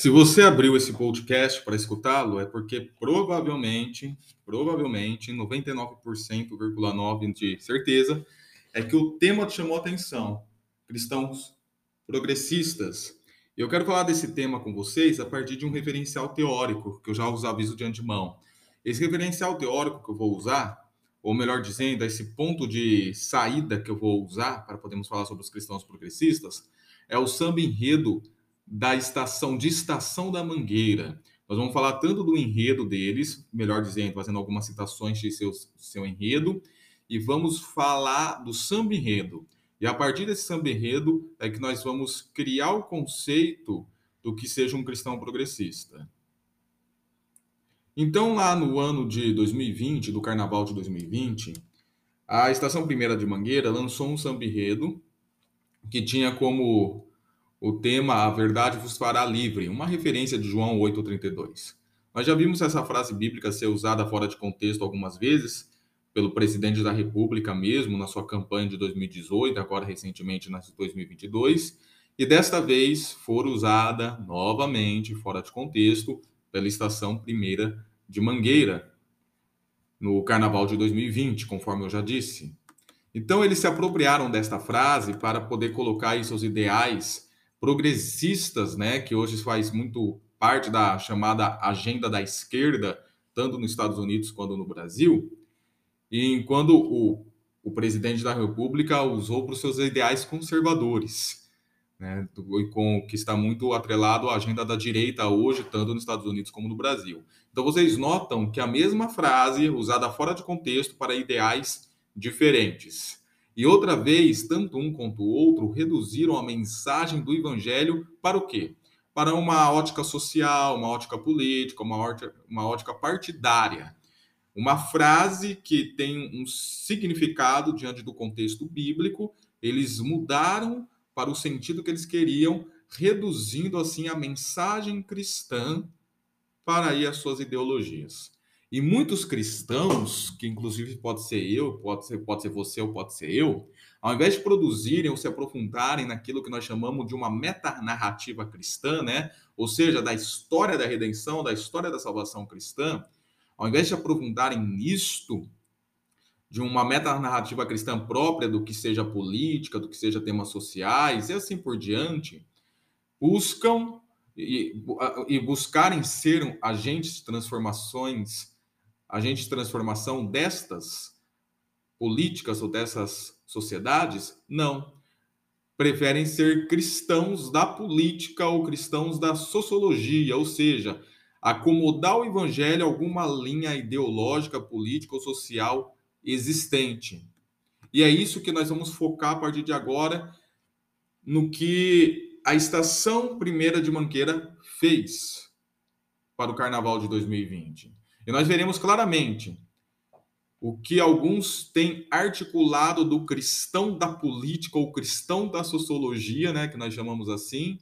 Se você abriu esse podcast para escutá-lo, é porque provavelmente, provavelmente, 99,9% de certeza, é que o tema te chamou a atenção. Cristãos progressistas. Eu quero falar desse tema com vocês a partir de um referencial teórico, que eu já os aviso de antemão. Esse referencial teórico que eu vou usar, ou melhor dizendo, esse ponto de saída que eu vou usar para podermos falar sobre os cristãos progressistas, é o samba enredo da estação de Estação da Mangueira. Nós vamos falar tanto do enredo deles, melhor dizendo, fazendo algumas citações de seus, seu enredo, e vamos falar do samba enredo. E a partir desse samba enredo é que nós vamos criar o conceito do que seja um cristão progressista. Então, lá no ano de 2020, do carnaval de 2020, a Estação Primeira de Mangueira lançou um samba enredo que tinha como o tema A Verdade vos fará livre, uma referência de João 8,32. Nós já vimos essa frase bíblica ser usada fora de contexto algumas vezes, pelo presidente da República mesmo, na sua campanha de 2018, agora recentemente na de 2022, e desta vez for usada novamente, fora de contexto, pela estação primeira de Mangueira, no Carnaval de 2020, conforme eu já disse. Então, eles se apropriaram desta frase para poder colocar aí seus ideais progressistas, né, que hoje faz muito parte da chamada agenda da esquerda, tanto nos Estados Unidos quanto no Brasil, e quando o, o presidente da República usou para os seus ideais conservadores, né, com, que está muito atrelado à agenda da direita hoje, tanto nos Estados Unidos como no Brasil. Então vocês notam que a mesma frase usada fora de contexto para ideais diferentes. E outra vez, tanto um quanto o outro reduziram a mensagem do evangelho para o quê? Para uma ótica social, uma ótica política, uma ótica, uma ótica partidária. Uma frase que tem um significado diante do contexto bíblico, eles mudaram para o sentido que eles queriam, reduzindo assim a mensagem cristã para aí as suas ideologias. E muitos cristãos, que inclusive pode ser eu, pode ser, pode ser você ou pode ser eu, ao invés de produzirem ou se aprofundarem naquilo que nós chamamos de uma metanarrativa cristã, né? Ou seja, da história da redenção, da história da salvação cristã, ao invés de aprofundarem nisto, de uma metanarrativa cristã própria do que seja política, do que seja temas sociais e assim por diante, buscam e, e buscarem ser agentes de transformações agentes de transformação destas políticas ou dessas sociedades? Não. Preferem ser cristãos da política ou cristãos da sociologia, ou seja, acomodar o evangelho a alguma linha ideológica, política ou social existente. E é isso que nós vamos focar a partir de agora no que a estação primeira de Manqueira fez para o carnaval de 2020. E nós veremos claramente o que alguns têm articulado do cristão da política ou cristão da sociologia, né, que nós chamamos assim,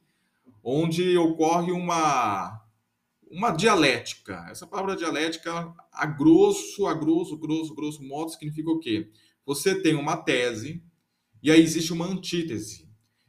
onde ocorre uma uma dialética. Essa palavra dialética, a grosso, a grosso, grosso, grosso modo, significa o quê? Você tem uma tese e aí existe uma antítese.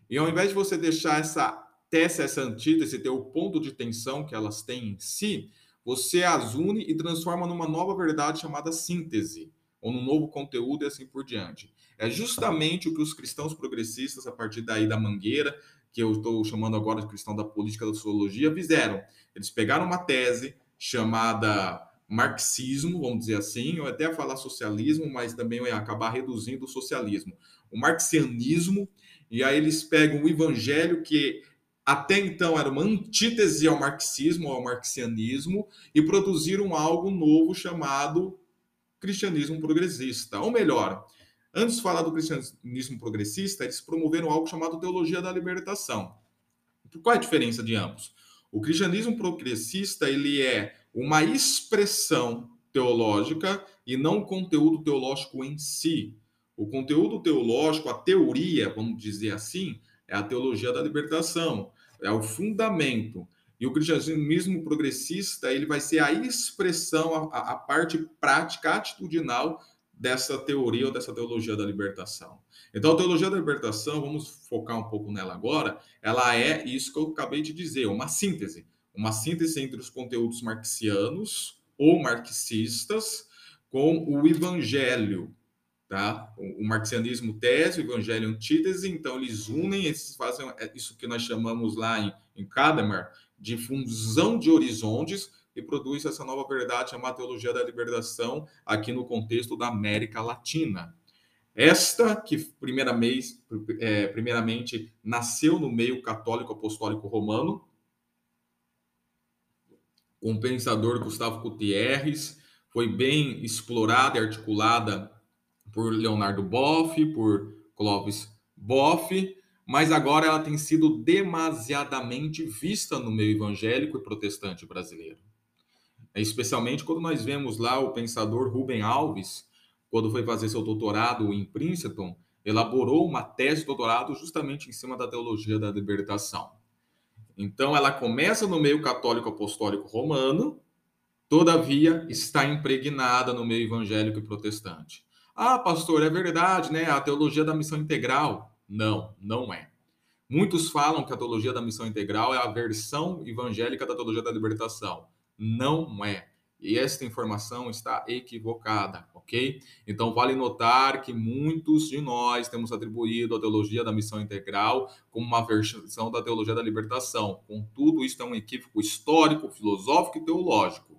E ao invés de você deixar essa tese, essa antítese, ter o ponto de tensão que elas têm em si, você as une e transforma numa nova verdade chamada síntese, ou num novo conteúdo e assim por diante. É justamente o que os cristãos progressistas, a partir daí da mangueira, que eu estou chamando agora de cristão da política da sociologia, fizeram. Eles pegaram uma tese chamada marxismo, vamos dizer assim, ou até falar socialismo, mas também vai acabar reduzindo o socialismo. O marxianismo, e aí eles pegam o evangelho, que até então era uma antítese ao marxismo, ao marxianismo, e produziram algo novo chamado cristianismo progressista. Ou melhor, antes de falar do cristianismo progressista, eles promoveram algo chamado teologia da libertação. Qual é a diferença de ambos? O cristianismo progressista ele é uma expressão teológica e não conteúdo teológico em si. O conteúdo teológico, a teoria, vamos dizer assim, é a teologia da libertação é o fundamento. E o cristianismo progressista ele vai ser a expressão, a, a parte prática, atitudinal dessa teoria ou dessa teologia da libertação. Então, a teologia da libertação, vamos focar um pouco nela agora, ela é isso que eu acabei de dizer, uma síntese. uma síntese entre os conteúdos marxianos ou marxistas com o evangelho, tá? O, marxianismo tese, o evangelho antítese, então eles unem, eles fazem é, isso que nós chamamos lá em, em Kadamar de fusão de horizontes e produz essa nova verdade chamada teologia da libertação aqui no contexto da América Latina. Esta que primeiramente, é, primeiramente nasceu no meio católico apostólico romano, com o pensador Gustavo Gutierrez, foi bem explorada e articulada por Leonardo Boff, por Clovis Boff, mas agora ela tem sido demasiadamente vista no meio evangélico e protestante brasileiro. Especialmente quando nós vemos lá o pensador Rubem Alves, quando foi fazer seu doutorado em Princeton, elaborou uma tese de doutorado justamente em cima da teologia da libertação. Então, ela começa no meio católico apostólico romano, todavia está impregnada no meio evangélico e protestante. Ah, pastor, é verdade, né? A teologia da missão integral. Não, não é. Muitos falam que a teologia da missão integral é a versão evangélica da teologia da libertação. Não é. E esta informação está equivocada, ok? Então, vale notar que muitos de nós temos atribuído a teologia da missão integral como uma versão da teologia da libertação. Contudo, isso é um equívoco histórico, filosófico e teológico.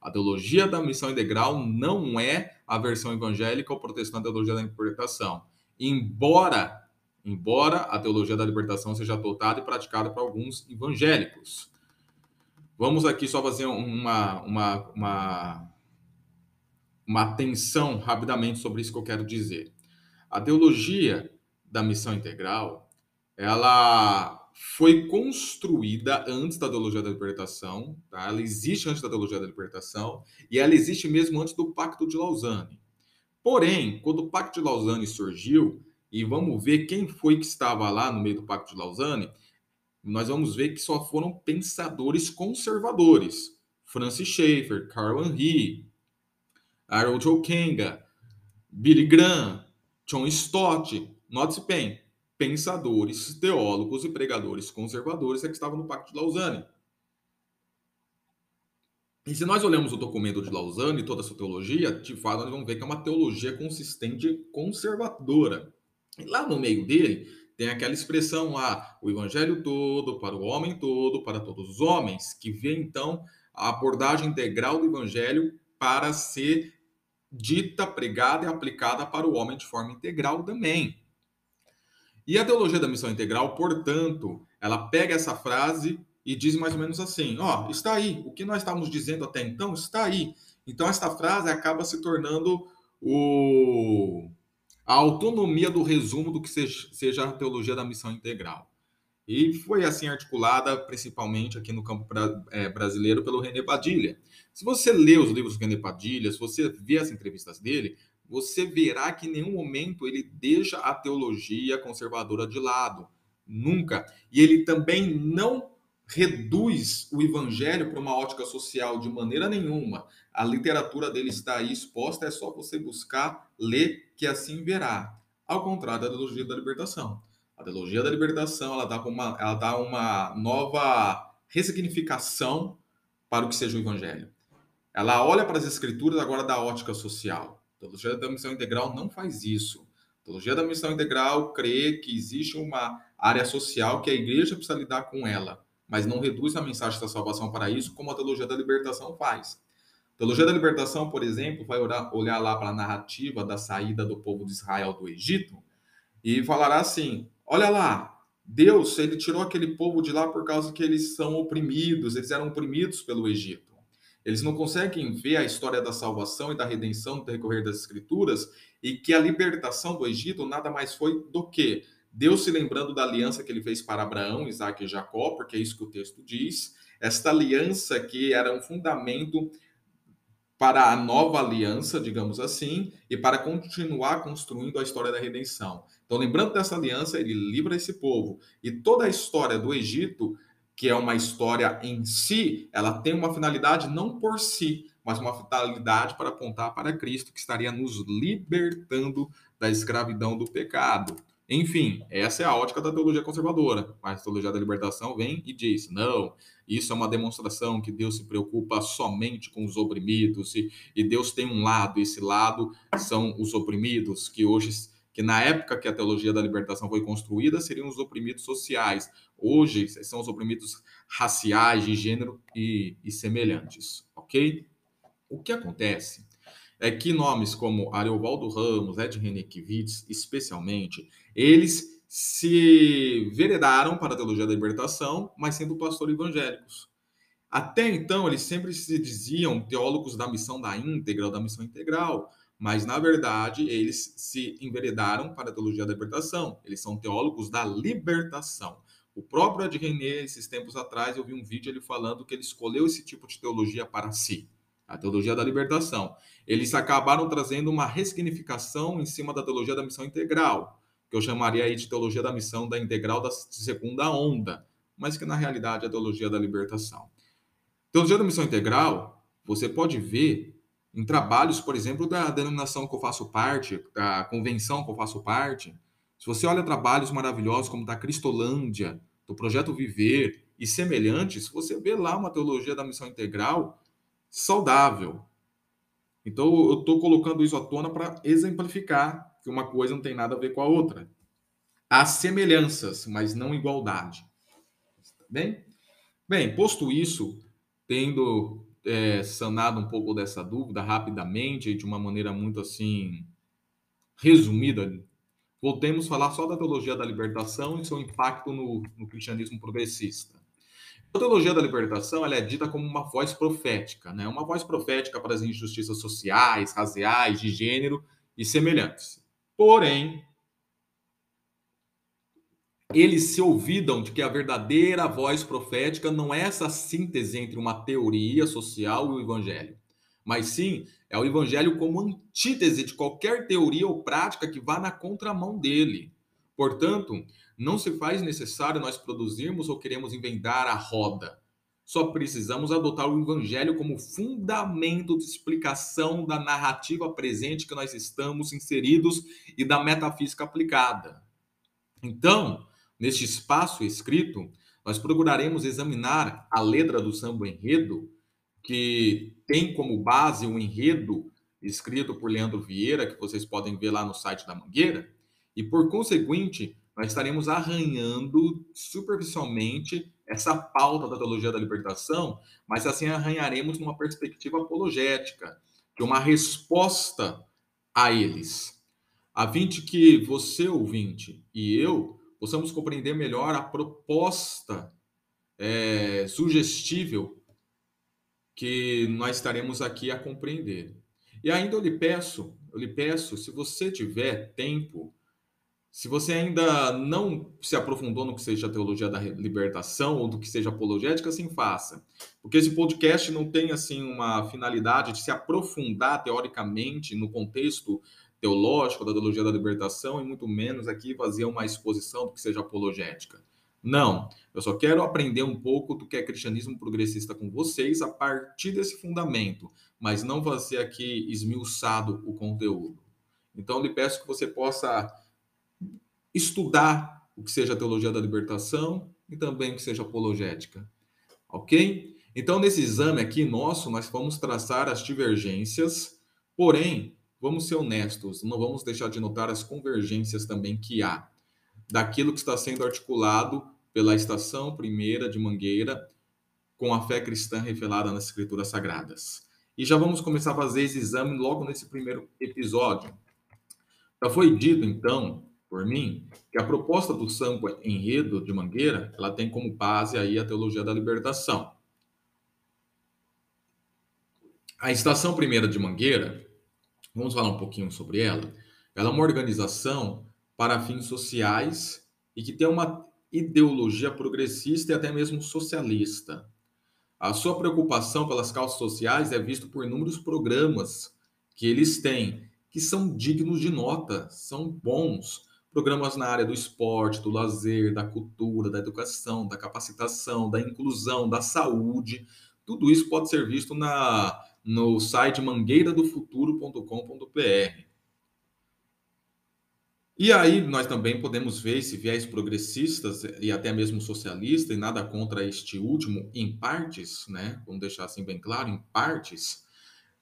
A teologia da missão integral não é a versão evangélica ou protestante da teologia da libertação. Embora, embora a teologia da libertação seja adotada e praticada por alguns evangélicos. Vamos aqui só fazer uma, uma, uma, uma atenção rapidamente sobre isso que eu quero dizer. A teologia da missão integral, ela foi construída antes da teologia da libertação, tá? ela existe antes da teologia da libertação, e ela existe mesmo antes do Pacto de Lausanne. Porém, quando o Pacto de Lausanne surgiu, e vamos ver quem foi que estava lá no meio do Pacto de Lausanne, nós vamos ver que só foram pensadores conservadores. Francis Schaeffer, Carl Henry, Harold Okenga, Billy Graham, John Stott, note-se bem, pensadores, teólogos e pregadores conservadores é que estavam no Pacto de Lausanne. E se nós olhamos o documento de Lausanne e toda a sua teologia, de fato nós vamos ver que é uma teologia consistente conservadora. E lá no meio dele, tem aquela expressão lá, o evangelho todo, para o homem todo, para todos os homens, que vê então a abordagem integral do evangelho para ser dita, pregada e aplicada para o homem de forma integral também. E a teologia da missão integral, portanto, ela pega essa frase e diz mais ou menos assim: ó, oh, está aí, o que nós estávamos dizendo até então está aí. Então, esta frase acaba se tornando o a autonomia do resumo do que seja a teologia da missão integral. E foi assim articulada principalmente aqui no campo é, brasileiro pelo René Padilha. Se você lê os livros do René Padilha, se você vê as entrevistas dele, você verá que em nenhum momento ele deixa a teologia conservadora de lado. Nunca. E ele também não reduz o evangelho para uma ótica social de maneira nenhuma. A literatura dele está aí exposta, é só você buscar, ler, que assim verá. Ao contrário da teologia da libertação. A teologia da libertação ela dá uma, ela dá uma nova ressignificação para o que seja o evangelho. Ela olha para as escrituras agora da ótica social. Teologia da missão integral não faz isso. A teologia da missão integral crê que existe uma área social que a igreja precisa lidar com ela mas não reduz a mensagem da salvação para isso, como a teologia da libertação faz. A teologia da libertação, por exemplo, vai olhar lá para a narrativa da saída do povo de Israel do Egito e falará assim: olha lá, Deus ele tirou aquele povo de lá por causa que eles são oprimidos, eles eram oprimidos pelo Egito. Eles não conseguem ver a história da salvação e da redenção no decorrer das Escrituras e que a libertação do Egito nada mais foi do que Deus se lembrando da aliança que ele fez para Abraão, Isaac e Jacó, porque é isso que o texto diz, esta aliança que era um fundamento para a nova aliança, digamos assim, e para continuar construindo a história da redenção. Então, lembrando dessa aliança, ele livra esse povo. E toda a história do Egito, que é uma história em si, ela tem uma finalidade não por si, mas uma finalidade para apontar para Cristo, que estaria nos libertando da escravidão do pecado. Enfim, essa é a ótica da teologia conservadora. Mas a teologia da libertação vem e diz: não, isso é uma demonstração que Deus se preocupa somente com os oprimidos e, e Deus tem um lado, esse lado são os oprimidos, que hoje que na época que a teologia da libertação foi construída seriam os oprimidos sociais. Hoje são os oprimidos raciais, de gênero e, e semelhantes, ok? O que acontece é que nomes como Ariovaldo Ramos, Ed Renekiewicz, especialmente, eles se veredaram para a teologia da libertação, mas sendo pastores evangélicos. Até então, eles sempre se diziam teólogos da missão da íntegra, da missão integral, mas na verdade eles se enveredaram para a teologia da libertação. Eles são teólogos da libertação. O próprio Ed René, esses tempos atrás, eu vi um vídeo ele falando que ele escolheu esse tipo de teologia para si, a teologia da libertação. Eles acabaram trazendo uma ressignificação em cima da teologia da missão integral, que eu chamaria aí de teologia da missão da integral da segunda onda, mas que na realidade é a teologia da libertação. Teologia da missão integral, você pode ver em trabalhos, por exemplo, da denominação que eu faço parte, da convenção que eu faço parte, se você olha trabalhos maravilhosos como da Cristolândia, do Projeto Viver e semelhantes, você vê lá uma teologia da missão integral saudável. Então, eu estou colocando isso à tona para exemplificar que uma coisa não tem nada a ver com a outra. Há semelhanças, mas não igualdade. Bem? Bem, posto isso, tendo é, sanado um pouco dessa dúvida rapidamente, de uma maneira muito assim resumida, voltemos a falar só da teologia da libertação e seu impacto no, no cristianismo progressista. A teologia da libertação é dita como uma voz profética, né? uma voz profética para as injustiças sociais, raciais, de gênero e semelhantes. Porém, eles se olvidam de que a verdadeira voz profética não é essa síntese entre uma teoria social e o evangelho, mas sim é o evangelho como antítese de qualquer teoria ou prática que vá na contramão dele. Portanto, não se faz necessário nós produzirmos ou queremos inventar a roda. Só precisamos adotar o evangelho como fundamento de explicação da narrativa presente que nós estamos inseridos e da metafísica aplicada. Então, Neste espaço escrito, nós procuraremos examinar a letra do samba enredo, que tem como base um enredo escrito por Leandro Vieira, que vocês podem ver lá no site da Mangueira, e por conseguinte, nós estaremos arranhando superficialmente essa pauta da teologia da libertação, mas assim arranharemos numa perspectiva apologética, de uma resposta a eles, a fim de que você, ouvinte, e eu possamos compreender melhor a proposta é, sugestível que nós estaremos aqui a compreender. E ainda eu lhe peço, eu lhe peço, se você tiver tempo, se você ainda não se aprofundou no que seja a teologia da libertação ou do que seja apologética, assim faça. Porque esse podcast não tem assim uma finalidade de se aprofundar teoricamente no contexto teológico da teologia da libertação e muito menos aqui fazer uma exposição do que seja apologética. Não, eu só quero aprender um pouco do que é cristianismo progressista com vocês a partir desse fundamento, mas não fazer aqui esmiuçado o conteúdo. Então, lhe peço que você possa estudar o que seja teologia da libertação e também o que seja apologética. Ok? Então, nesse exame aqui nosso, nós vamos traçar as divergências, porém, vamos ser honestos, não vamos deixar de notar as convergências também que há daquilo que está sendo articulado pela estação primeira de Mangueira com a fé cristã revelada nas escrituras sagradas. E já vamos começar a fazer esse exame logo nesse primeiro episódio. Já foi dito então, por mim, que a proposta do samba enredo de Mangueira, ela tem como base aí a teologia da libertação. A estação primeira de Mangueira, Vamos falar um pouquinho sobre ela. Ela é uma organização para fins sociais e que tem uma ideologia progressista e até mesmo socialista. A sua preocupação pelas causas sociais é vista por inúmeros programas que eles têm, que são dignos de nota, são bons. Programas na área do esporte, do lazer, da cultura, da educação, da capacitação, da inclusão, da saúde. Tudo isso pode ser visto na no site mangueiradofuturo.com.br. E aí nós também podemos ver esse viés progressistas e até mesmo socialista, e nada contra este último, em partes, né? Vamos deixar assim bem claro, em partes.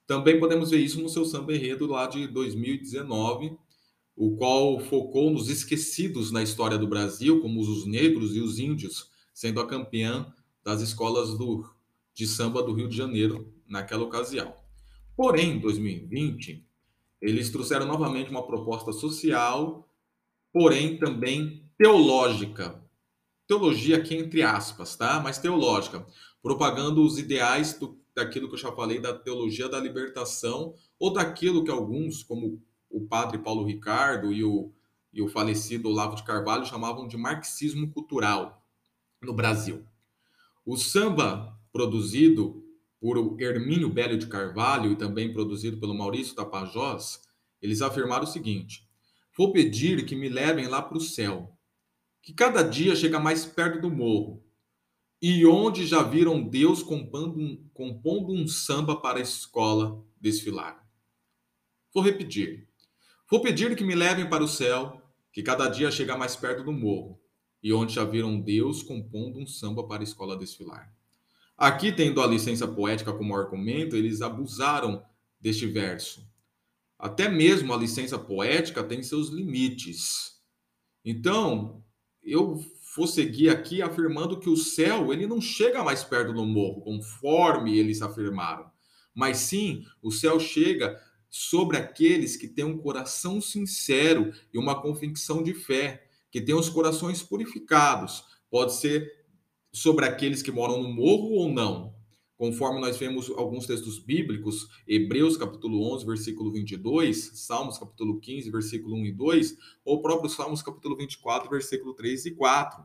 Também podemos ver isso no seu samba enredo lá de 2019, o qual focou nos esquecidos na história do Brasil, como os negros e os índios, sendo a campeã das escolas do, de samba do Rio de Janeiro naquela ocasião. Porém, em 2020, eles trouxeram novamente uma proposta social porém também teológica. Teologia aqui entre aspas, tá? Mas teológica, propagando os ideais do, daquilo que eu já falei da teologia da libertação ou daquilo que alguns, como o padre Paulo Ricardo e o, e o falecido Olavo de Carvalho chamavam de marxismo cultural no Brasil. O samba produzido por Hermínio Belo de Carvalho e também produzido pelo Maurício Tapajós, eles afirmaram o seguinte: Vou pedir que me levem lá para o céu, que cada dia chega mais perto do morro, e onde já viram Deus compondo um, compondo um samba para a escola desfilar. Vou repetir. Vou pedir que me levem para o céu, que cada dia chega mais perto do morro, e onde já viram Deus compondo um samba para a escola desfilar. Aqui, tendo a licença poética como argumento, eles abusaram deste verso até mesmo a licença poética tem seus limites. Então, eu vou seguir aqui afirmando que o céu ele não chega mais perto do morro, conforme eles afirmaram, mas sim o céu chega sobre aqueles que têm um coração sincero e uma convicção de fé, que têm os corações purificados. Pode ser sobre aqueles que moram no morro ou não, conforme nós vemos alguns textos bíblicos, Hebreus capítulo 11, versículo 22, Salmos capítulo 15, versículo 1 e 2, ou próprio Salmos capítulo 24, versículo 3 e 4.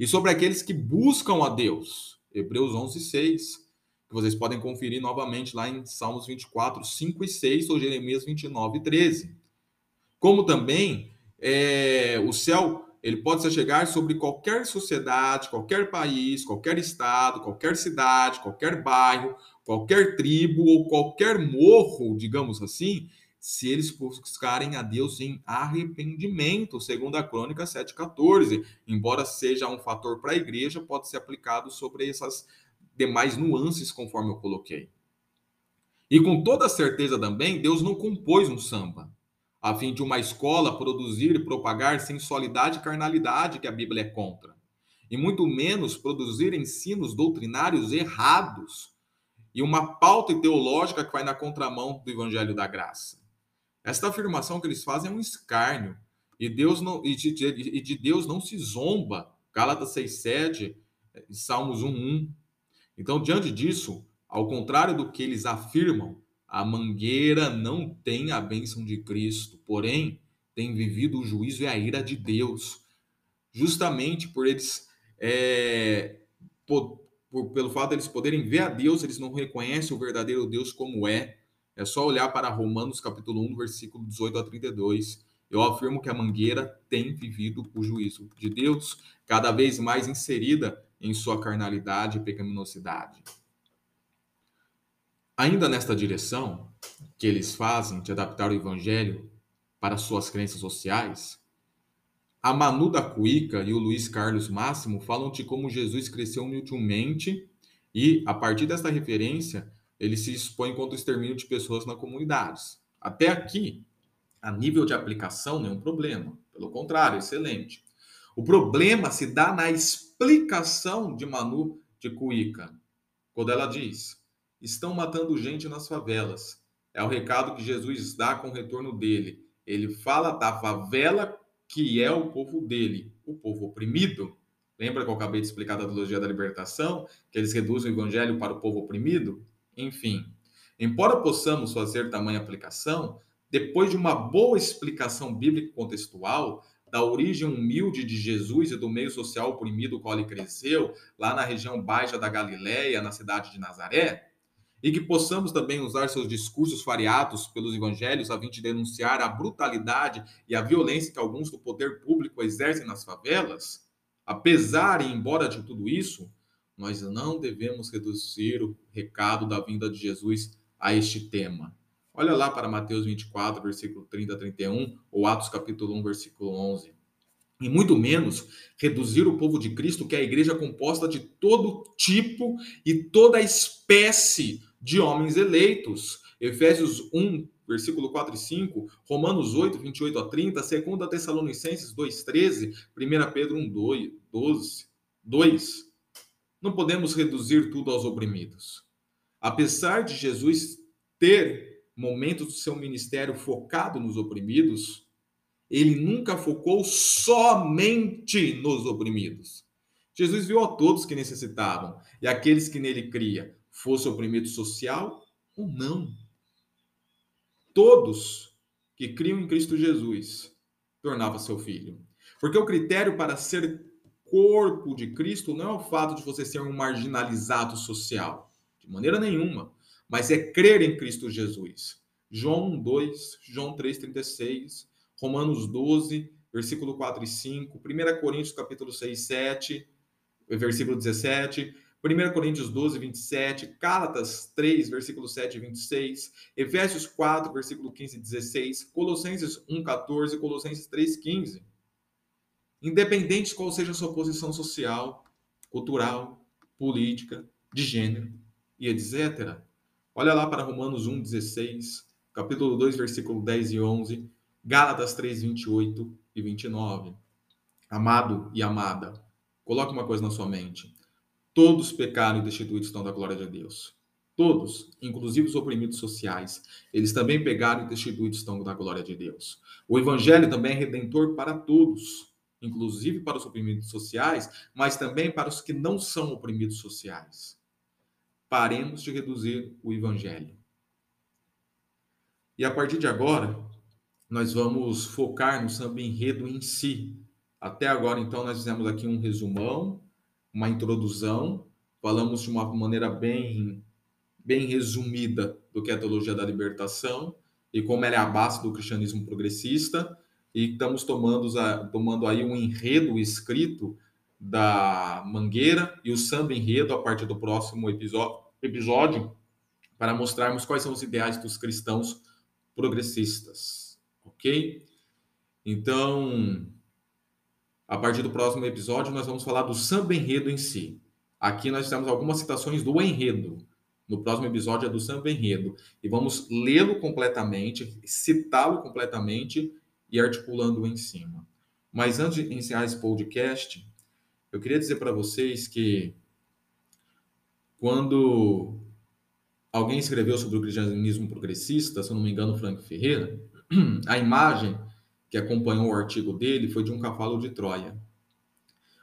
E sobre aqueles que buscam a Deus, Hebreus 11, 6, que vocês podem conferir novamente lá em Salmos 24, 5 e 6, ou Jeremias 29, 13. Como também é, o céu ele pode se chegar sobre qualquer sociedade, qualquer país, qualquer estado, qualquer cidade, qualquer bairro, qualquer tribo ou qualquer morro, digamos assim, se eles buscarem a Deus em arrependimento, segundo a Crônica 7,14. Embora seja um fator para a igreja, pode ser aplicado sobre essas demais nuances, conforme eu coloquei. E com toda certeza também, Deus não compôs um samba a fim de uma escola produzir e propagar sensualidade e carnalidade que a Bíblia é contra, e muito menos produzir ensinos doutrinários errados e uma pauta teológica que vai na contramão do evangelho da graça. Esta afirmação que eles fazem é um escárnio, e Deus não e de, e de Deus não se zomba. Gálatas 6:7, Salmos 1:1. Então, diante disso, ao contrário do que eles afirmam, a mangueira não tem a bênção de Cristo, porém tem vivido o juízo e a ira de Deus, justamente por eles, é, por, por, pelo fato de eles poderem ver a Deus, eles não reconhecem o verdadeiro Deus como é. É só olhar para Romanos capítulo 1, versículo 18 a 32. Eu afirmo que a mangueira tem vivido o juízo de Deus, cada vez mais inserida em sua carnalidade e pecaminosidade. Ainda nesta direção que eles fazem de adaptar o evangelho para suas crenças sociais, a Manu da Cuica e o Luiz Carlos Máximo falam de como Jesus cresceu humildemente e, a partir desta referência, ele se expõe contra o extermínio de pessoas na comunidades. Até aqui, a nível de aplicação, nenhum problema. Pelo contrário, excelente. O problema se dá na explicação de Manu de Cuica, quando ela diz: estão matando gente nas favelas. É o recado que Jesus dá com o retorno dele. Ele fala da favela que é o povo dele, o povo oprimido. Lembra que eu acabei de explicar da teologia da libertação, que eles reduzem o evangelho para o povo oprimido? Enfim, embora possamos fazer tamanha aplicação, depois de uma boa explicação bíblica contextual da origem humilde de Jesus e do meio social oprimido qual ele cresceu, lá na região baixa da Galiléia, na cidade de Nazaré, e que possamos também usar seus discursos variados pelos evangelhos a fim de denunciar a brutalidade e a violência que alguns do poder público exercem nas favelas, apesar e embora de tudo isso, nós não devemos reduzir o recado da vinda de Jesus a este tema. Olha lá para Mateus 24, versículo 30 a 31, ou Atos capítulo 1, versículo 11. E muito menos reduzir o povo de Cristo, que é a igreja composta de todo tipo e toda espécie de homens eleitos. Efésios 1, versículo 4 e 5, Romanos 8, 28 a 30, 2 Tessalonicenses 2, 13, 1 Pedro 1, 2, 12, 2. Não podemos reduzir tudo aos oprimidos. Apesar de Jesus ter momentos do seu ministério focado nos oprimidos, ele nunca focou somente nos oprimidos. Jesus viu a todos que necessitavam e aqueles que nele cria, fosse oprimido social ou não. Todos que criam em Cristo Jesus tornava seu filho. Porque o critério para ser corpo de Cristo não é o fato de você ser um marginalizado social, de maneira nenhuma, mas é crer em Cristo Jesus. João 2, João 3:36, Romanos 12, versículo 4 e 5, 1 Coríntios capítulo 6, 7, versículo 17, 1 Coríntios 12, 27, Gálatas 3, versículo 7 e 26, Efésios 4, versículo 15 e 16, Colossenses 1, 14, Colossenses 3, 15. Independente de qual seja a sua posição social, cultural, política, de gênero e etc. Olha lá para Romanos 1, 16, capítulo 2, versículo 10 e 11, Gálatas 3, 28 e 29. Amado e amada, coloque uma coisa na sua mente. Todos pecaram e destituídos estão da glória de Deus. Todos, inclusive os oprimidos sociais, eles também pegaram e destituídos estão da glória de Deus. O evangelho também é redentor para todos, inclusive para os oprimidos sociais, mas também para os que não são oprimidos sociais. Paremos de reduzir o evangelho. E a partir de agora, nós vamos focar no samba enredo em si. Até agora, então, nós fizemos aqui um resumão, uma introdução, falamos de uma maneira bem, bem resumida do que é a teologia da libertação e como ela é a base do cristianismo progressista, e estamos tomando, tomando aí um enredo escrito da Mangueira e o samba enredo a partir do próximo episódio para mostrarmos quais são os ideais dos cristãos progressistas ok? Então, a partir do próximo episódio, nós vamos falar do samba enredo em si. Aqui nós temos algumas citações do enredo. No próximo episódio é do samba enredo. E vamos lê-lo completamente, citá-lo completamente e articulando em cima. Mas antes de encerrar esse podcast, eu queria dizer para vocês que quando alguém escreveu sobre o cristianismo progressista, se eu não me engano, Frank Ferreira, a imagem que acompanhou o artigo dele foi de um cavalo de Troia.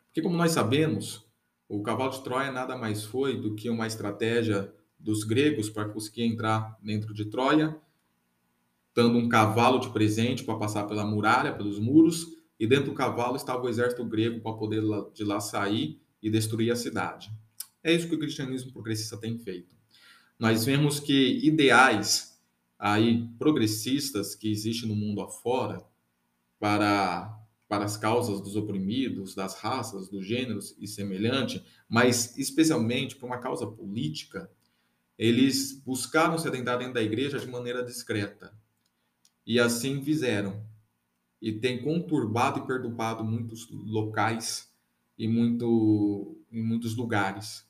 Porque, como nós sabemos, o cavalo de Troia nada mais foi do que uma estratégia dos gregos para conseguir entrar dentro de Troia, dando um cavalo de presente para passar pela muralha, pelos muros, e dentro do cavalo estava o exército grego para poder de lá sair e destruir a cidade. É isso que o cristianismo progressista tem feito. Nós vemos que ideais aí progressistas que existem no mundo afora para para as causas dos oprimidos, das raças, dos gêneros e semelhante, mas especialmente para uma causa política, eles buscaram se adentrar dentro da igreja de maneira discreta. E assim fizeram. E tem conturbado e perturbado muitos locais e muito, em muitos lugares.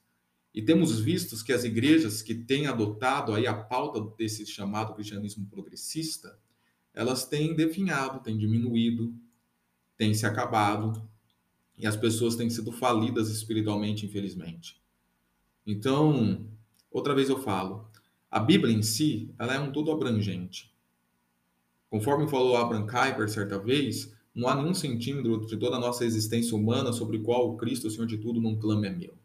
E temos visto que as igrejas que têm adotado aí a pauta desse chamado cristianismo progressista, elas têm definhado, têm diminuído, têm se acabado, e as pessoas têm sido falidas espiritualmente, infelizmente. Então, outra vez eu falo, a Bíblia em si, ela é um todo abrangente. Conforme falou Abraham Kuyper certa vez, não há nenhum centímetro de toda a nossa existência humana sobre o qual o Cristo, o Senhor de tudo, não clama é meu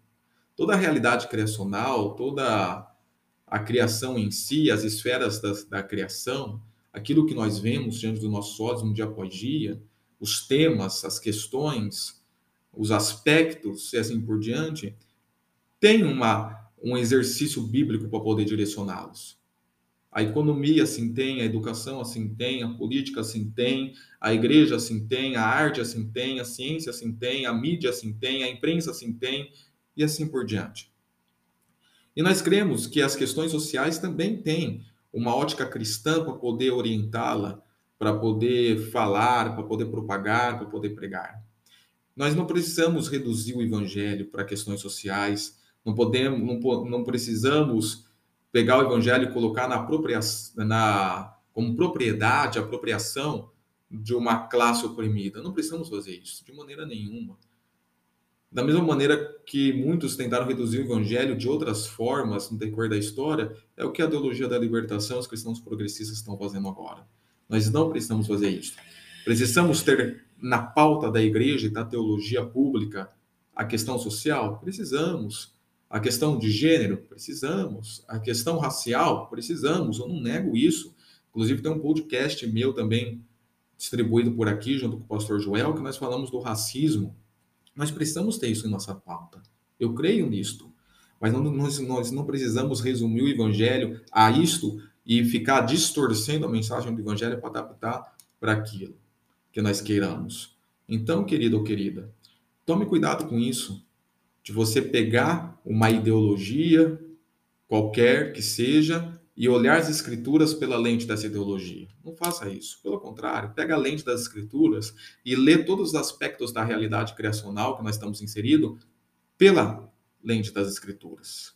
toda a realidade criacional, toda a criação em si, as esferas da criação, aquilo que nós vemos diante dos nossos olhos um dia após dia, os temas, as questões, os aspectos e assim por diante, tem uma, um exercício bíblico para poder direcioná-los. A economia assim tem, a educação assim tem, a política assim tem, a igreja assim tem, a arte assim tem, a ciência assim tem, a mídia assim tem, a imprensa assim tem, e assim por diante. E nós cremos que as questões sociais também têm uma ótica cristã para poder orientá-la, para poder falar, para poder propagar, para poder pregar. Nós não precisamos reduzir o evangelho para questões sociais, não podemos, não, não precisamos pegar o evangelho e colocar na, apropria, na como propriedade, apropriação de uma classe oprimida. Não precisamos fazer isso de maneira nenhuma. Da mesma maneira que muitos tentaram reduzir o evangelho de outras formas no decorrer da história, é o que a teologia da libertação, os cristãos progressistas estão fazendo agora. Nós não precisamos fazer isso. Precisamos ter na pauta da igreja e da teologia pública a questão social? Precisamos. A questão de gênero? Precisamos. A questão racial? Precisamos. Eu não nego isso. Inclusive, tem um podcast meu também distribuído por aqui, junto com o pastor Joel, que nós falamos do racismo nós precisamos ter isso em nossa pauta. Eu creio nisto. Mas não, nós, nós não precisamos resumir o evangelho a isto e ficar distorcendo a mensagem do evangelho para adaptar para aquilo que nós queiramos. Então, querido ou querida, tome cuidado com isso, de você pegar uma ideologia, qualquer que seja, e olhar as escrituras pela lente dessa ideologia. Não faça isso. Pelo contrário, pega a lente das escrituras e lê todos os aspectos da realidade criacional que nós estamos inseridos pela lente das escrituras.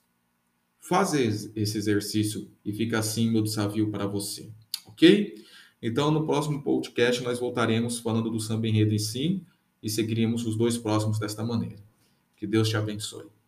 Faz esse exercício e fica assim meu desafio para você, ok? Então, no próximo podcast, nós voltaremos falando do samba enredo em si e seguiremos os dois próximos desta maneira. Que Deus te abençoe.